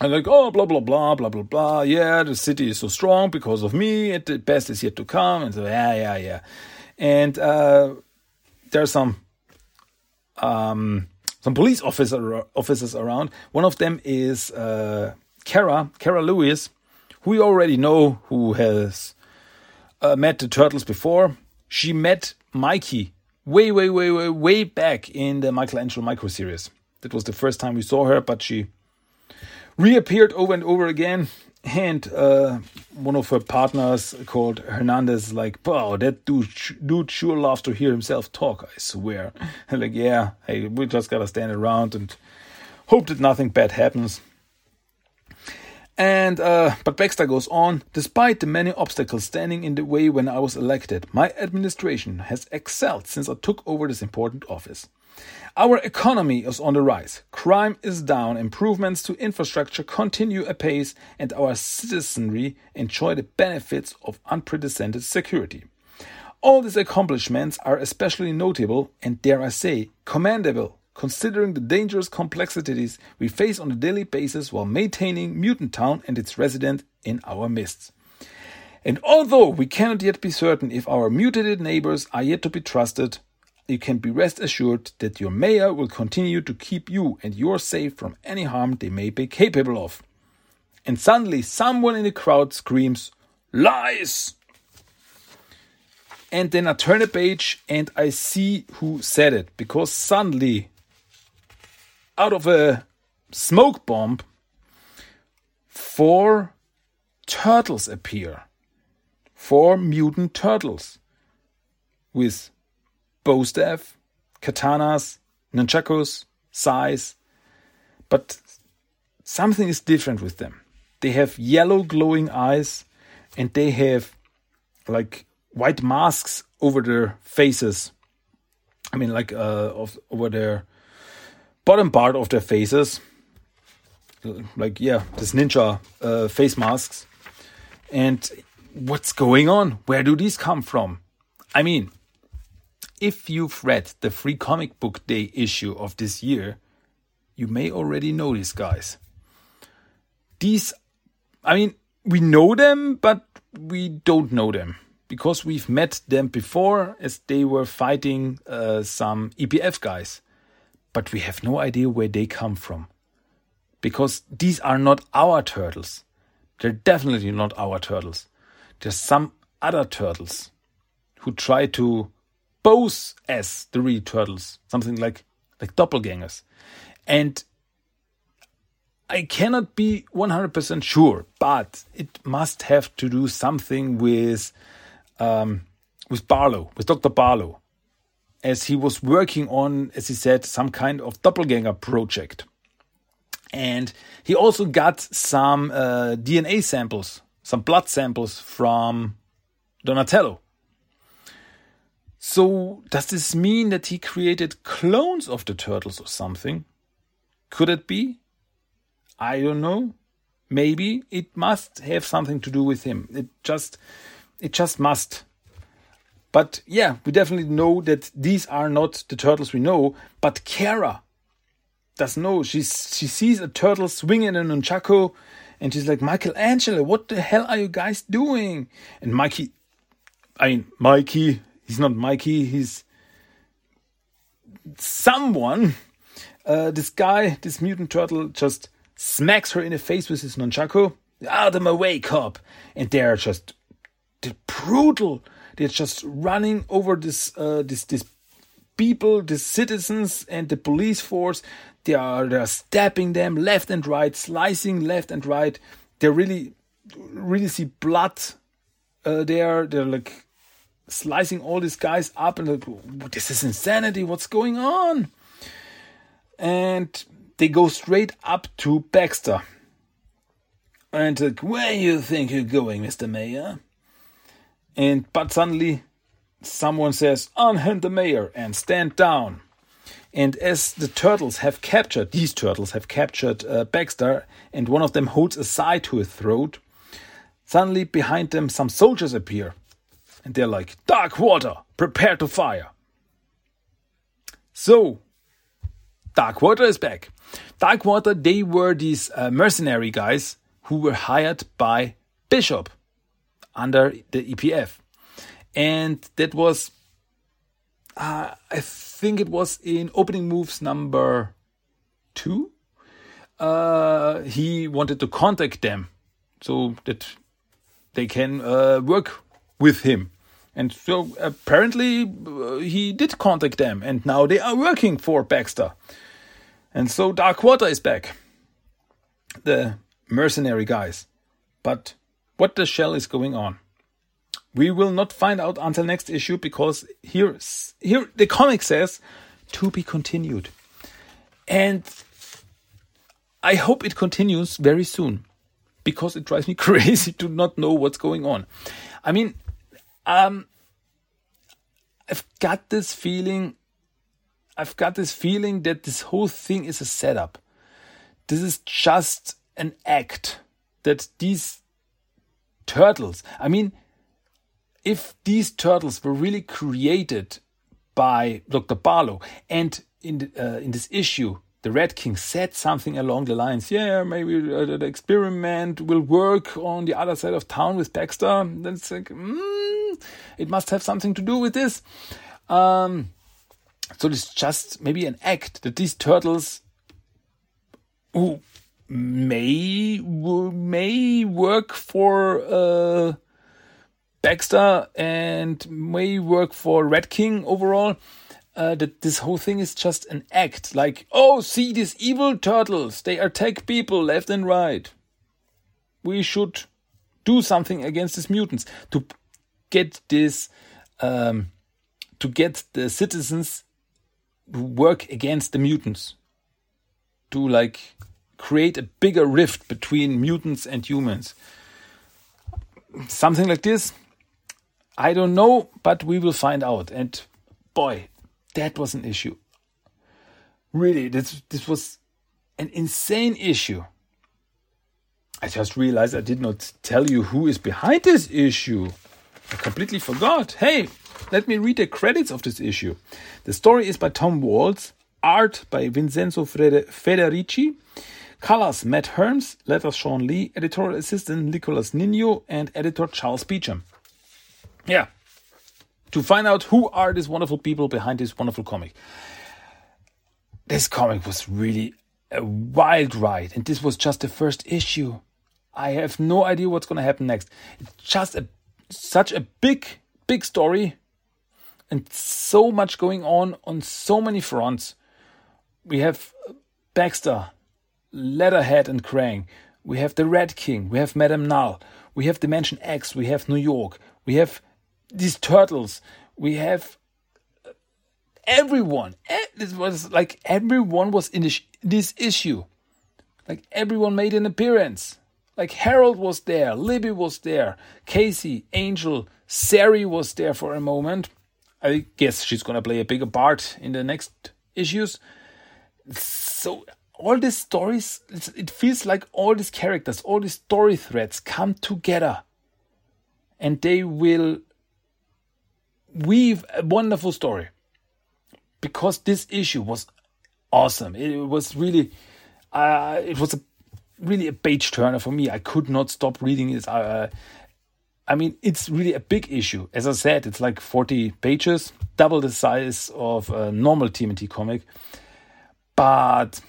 And like, oh, blah, blah, blah, blah, blah, blah. Yeah, the city is so strong because of me. The best is yet to come. And so, yeah, yeah, yeah. And uh, there's some um, some police officer officers around. One of them is uh, Kara, Kara Lewis, who we already know, who has uh, met the turtles before. She met Mikey way, way, way, way, way back in the Michelangelo Micro series. That was the first time we saw her, but she reappeared over and over again. And uh, one of her partners called Hernandez, like, wow, that dude, dude sure loves to hear himself talk, I swear. [laughs] Like, yeah, hey, we just gotta stand around and hope that nothing bad happens. And uh, but Baxter goes on, despite the many obstacles standing in the way when I was elected, my administration has excelled since I took over this important office. Our economy is on the rise, crime is down, improvements to infrastructure continue apace, and our citizenry enjoy the benefits of unprecedented security. All these accomplishments are especially notable and, dare I say, commendable, considering the dangerous complexities we face on a daily basis while maintaining Mutant Town and its residents in our midst. And although we cannot yet be certain if our mutated neighbors are yet to be trusted, you can be rest assured that your mayor will continue to keep you and yours safe from any harm they may be capable of. And suddenly, someone in the crowd screams, Lies! And then I turn a page and I see who said it because suddenly, out of a smoke bomb, four turtles appear. Four mutant turtles with bow staff, katanas, nunchakus, sais, but something is different with them. They have yellow glowing eyes and they have like white masks over their faces. I mean, like uh, of, over their bottom part of their faces. Like, yeah, this ninja uh, face masks. And what's going on? Where do these come from? I mean, if you've read the free comic book day issue of this year, you may already know these guys. These, I mean, we know them, but we don't know them because we've met them before as they were fighting uh, some EPF guys. But we have no idea where they come from. Because these are not our turtles. They're definitely not our turtles. There's some other turtles who try to pose as the real turtles, something like like doppelgangers. And I cannot be 100% sure, but it must have to do something with um, with Barlow, with Dr. Barlow, as he was working on, as he said, some kind of doppelganger project. And he also got some uh, DNA samples, some blood samples from Donatello. So, does this mean that he created clones of the turtles or something? Could it be? I don't know. Maybe it must have something to do with him. It just it just must. But yeah, we definitely know that these are not the turtles we know, but Kara does know. She's she sees a turtle swinging a nunchaku and she's like, Michelangelo, what the hell are you guys doing? And Mikey I mean Mikey he's not Mikey, he's someone. Uh, this guy, this mutant turtle, just smacks her in the face with his nunchaku. Out of my way, cop! And they're just they're brutal. They're just running over this uh, this this people, the citizens, and the police force. They are they are stabbing them left and right, slicing left and right. They really really see blood. Uh, there, they're like slicing all these guys up and like, this is insanity. What's going on? And they go straight up to Baxter. And like, where you think you're going, Mr. Mayor? And but suddenly someone says, unhand the mayor and stand down. And as the turtles have captured, these turtles have captured uh, Baxter, and one of them holds a scythe to his throat, suddenly behind them some soldiers appear and they're like, Dark Water, prepare to fire. So, Dark Water is back. Dark Water, they were these uh, mercenary guys who were hired by Bishop under the EPF. And that was, uh, I think it was in opening moves number two. Uh, he wanted to contact them so that they can uh, work with him. And so apparently uh, he did contact them, and now they are working for Baxter. And so Dark Water is back. The mercenary guys. But what the shell is going on? We will not find out until next issue because here, here the comic says to be continued. And I hope it continues very soon because it drives me [laughs] crazy to not know what's going on. I mean, um, I've got this feeling. I've got this feeling that this whole thing is a setup. This is just an act that these turtles, I mean, if these turtles were really created by Dr. Barlow and in, uh, in this issue, the Red King said something along the lines, yeah, maybe uh, the experiment will work on the other side of town with Baxter. That's like, mm, it must have something to do with this. Um, so it's just maybe an act that these turtles, who may may work for uh, Baxter and may work for Red King overall uh, that this whole thing is just an act. Like, oh, see these evil turtles, they attack people left and right. We should do something against these mutants to get this, um, to get the citizens work against the mutants. To like create a bigger rift between mutants and humans. Something like this. I don't know, but we will find out. And boy, that was an issue. Really, this this was an insane issue. I just realized I did not tell you who is behind this issue. I completely forgot. Hey, let me read the credits of this issue. The story is by Tom Waltz, art by Vincenzo Federici, colors Matt Herms, letters Shawn Lee, editorial assistant Nicolas Nino, and editor Charles Beecham. Yeah, to find out who are these wonderful people behind this wonderful comic. This comic was really a wild ride, and this was just the first issue. I have no idea what's going to happen next. It's just a such a big, big story, and so much going on on so many fronts. We have Baxter, Leatherhead, and Krang. We have the Red King. We have Madame Null. We have Dimension X. We have New York. We have these turtles. We have uh, everyone. It was like everyone was in this, this issue. Like everyone made an appearance. Like Harold was there, Libby was there, Casey, Angel, Sari was there for a moment. I guess she's gonna play a bigger part in the next issues. So all these stories, it feels like all these characters, all these story threads come together, and they will weave a wonderful story because this issue was awesome. It was really, uh, it was a really a page turner for me. I could not stop reading it. Uh, I mean, it's really a big issue. As I said, it's like 40 pages, double the size of a normal TMNT comic. But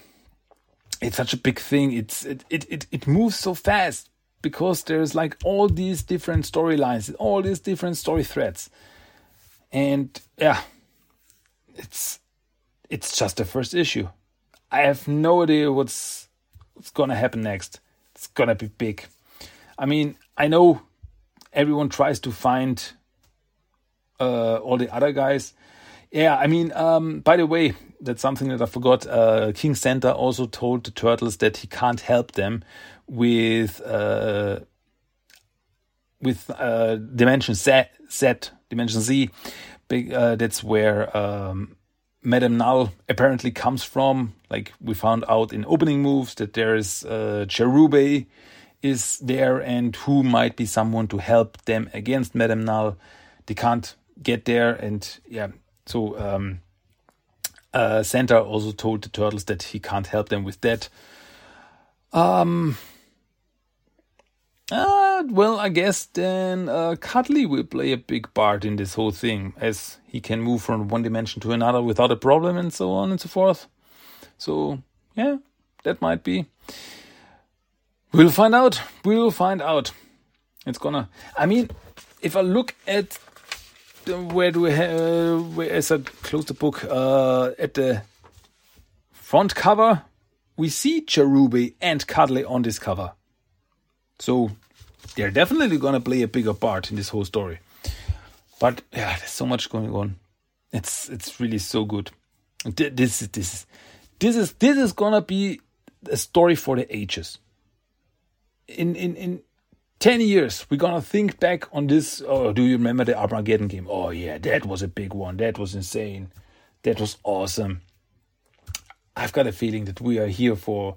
it's such a big thing. It's it it it, it moves so fast because there's like all these different storylines, all these different story threads. And yeah, it's it's just the first issue. I have no idea what's what's gonna happen next. It's gonna be big. I mean, I know everyone tries to find uh, all the other guys. Yeah, I mean, um, by the way, that's something that I forgot. Uh, King Santa also told the turtles that he can't help them with uh, with uh, Dimension Z, Dimension Z. Uh, that's where um, Madame Null apparently comes from. Like we found out in opening moves that there is uh, Cherubae is there and who might be someone to help them against Madame Null. They can't get there, and yeah, so um, uh, Santa also told the turtles that he can't help them with that. Um, uh, well, I guess then uh, Cudley will play a big part in this whole thing, as he can move from one dimension to another without a problem and so on and so forth. So, yeah, that might be. We'll find out. We'll find out. It's gonna. I mean, if I look at where do we have, uh, as I close the book, uh, at the front cover, we see Cherubae and Cudley on this cover. So they're definitely going to play a bigger part in this whole story. But yeah, there's so much going on. It's it's really so good. This is this is this is this is gonna be a story for the ages. In in in ten years, we're gonna think back on this. Oh, do you remember the Armageddon game? Oh yeah, that was a big one. That was insane. That was awesome. I've got a feeling that we are here for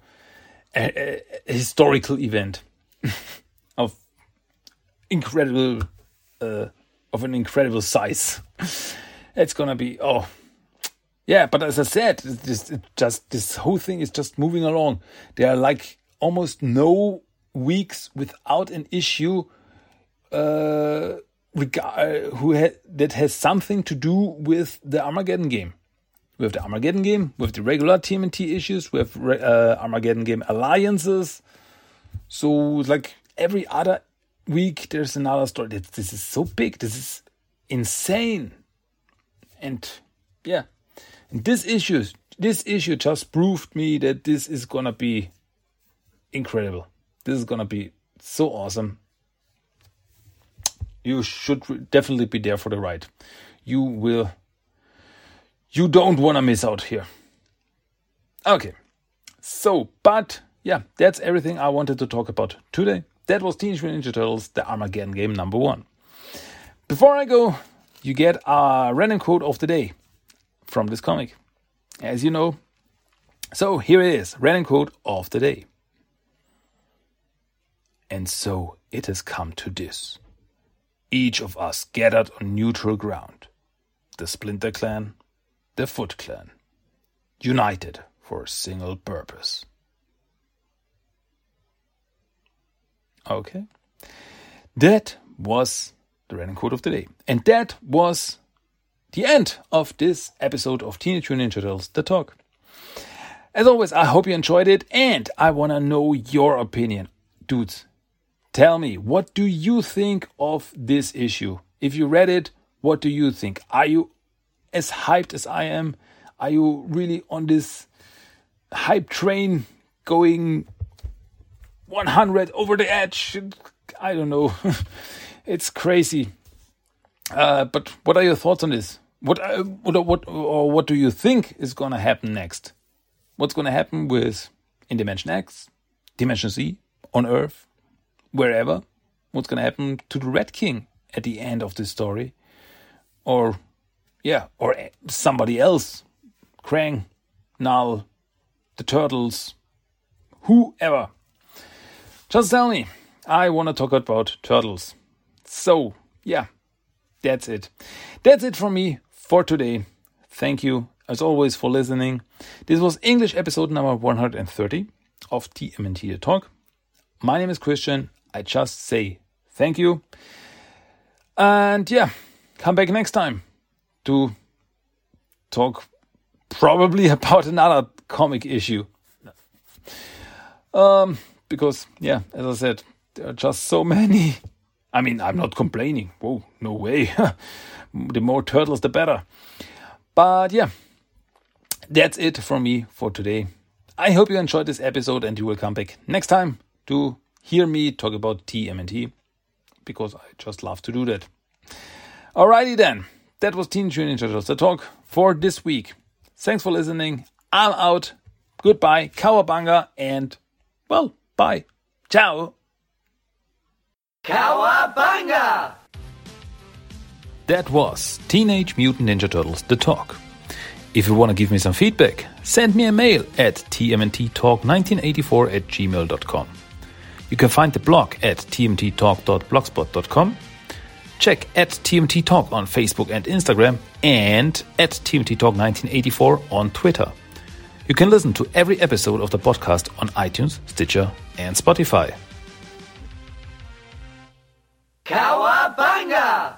a, a historical event [laughs] of incredible, uh, of an incredible size. It's gonna be oh, yeah. But as I said, this just this whole thing is just moving along. There are like almost no weeks without an issue uh, regard, who ha- that has something to do with the Armageddon game. We have the Armageddon game, we have the regular TMNT issues, we have uh, Armageddon game alliances. So, like every other week, there's another story. This is so big. This is insane. And yeah, and this issue, this issue just proved me that this is gonna be incredible. This is gonna be so awesome. You should definitely be there for the ride. You will you don't want to miss out here. Okay. So, but yeah, that's everything I wanted to talk about today. That was Teenage Mutant Ninja Turtles, the Armageddon game number one. Before I go, you get a random quote of the day from this comic. As you know. So here it is, random quote of the day. And so it has come to this. Each of us gathered on neutral ground. The Splinter Clan the Foot Clan, united for a single purpose. Okay. That was the random quote of the day. And that was the end of this episode of Teenage Mutant Ninja Turtles The Talk. As always, I hope you enjoyed it and I want to know your opinion. Dudes, tell me, what do you think of this issue? If you read it, what do you think? Are you as hyped as I am? Are you really on this hype train going 100 over the edge? I don't know. [laughs] it's crazy. Uh, but what are your thoughts on this? What uh, what what or what do you think is going to happen next? What's going to happen with in Dimension X, Dimension Z, on Earth, wherever? What's going to happen to the Red King at the end of this story? Or yeah, or somebody else, Krang, Null, the Turtles, whoever. Just tell me. I want to talk about turtles. So, yeah, that's it. That's it from me for today. Thank you, as always, for listening. This was English episode number 130 of TMNT The Talk. My name is Christian. I just say thank you. And yeah, come back next time to talk probably [laughs] about another comic issue. Um, because, yeah, as I said, there are just so many. I mean, I'm not complaining. Whoa, no way. [laughs] the more turtles, the better. But yeah, that's it from me for today. I hope you enjoyed this episode and you will come back next time to hear me talk about TMNT because I just love to do that. Alrighty then that was Teenage Mutant Ninja Turtles, the talk for this week. Thanks for listening. I'm out. Goodbye, Cowabunga, and, well, bye. Ciao. Cowabunga! That was Teenage Mutant Ninja Turtles, the talk. If you want to give me some feedback, send me a mail at tmnttalk1984 at gmail.com. You can find the blog at tmnttalk.blogspot.com Check at TMNT Talk on Facebook and Instagram and at TMNT Talk 1984 on Twitter. You can listen to every episode of the podcast on iTunes, Stitcher, and Spotify. Cowabunga!